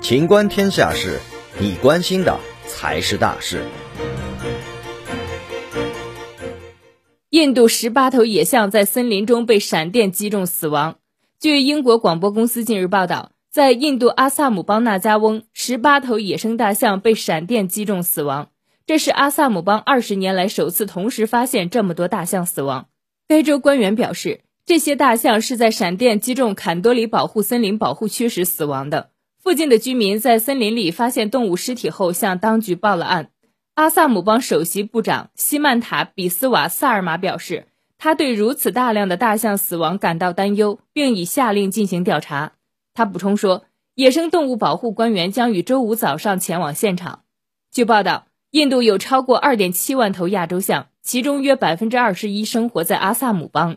情观天下事，你关心的才是大事。印度十八头野象在森林中被闪电击中死亡。据英国广播公司近日报道，在印度阿萨姆邦纳加翁，十八头野生大象被闪电击中死亡。这是阿萨姆邦二十年来首次同时发现这么多大象死亡。该州官员表示，这些大象是在闪电击中坎多里保护森林保护区时死亡的。附近的居民在森林里发现动物尸体后，向当局报了案。阿萨姆邦首席部长西曼塔比斯瓦萨尔马表示，他对如此大量的大象死亡感到担忧，并已下令进行调查。他补充说，野生动物保护官员将于周五早上前往现场。据报道。印度有超过二点七万头亚洲象，其中约百分之二十一生活在阿萨姆邦。